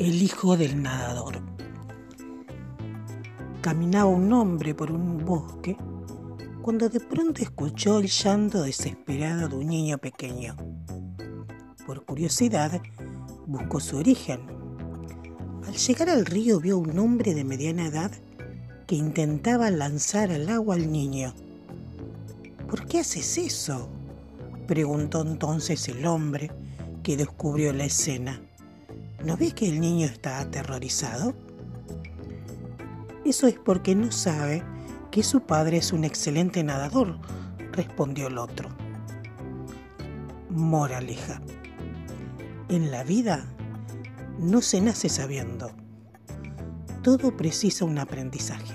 El hijo del nadador. Caminaba un hombre por un bosque cuando de pronto escuchó el llanto desesperado de un niño pequeño. Por curiosidad, buscó su origen. Al llegar al río vio un hombre de mediana edad que intentaba lanzar al agua al niño. ¿Por qué haces eso? preguntó entonces el hombre que descubrió la escena. ¿No ves que el niño está aterrorizado? Eso es porque no sabe que su padre es un excelente nadador, respondió el otro. Moraleja. En la vida no se nace sabiendo. Todo precisa un aprendizaje.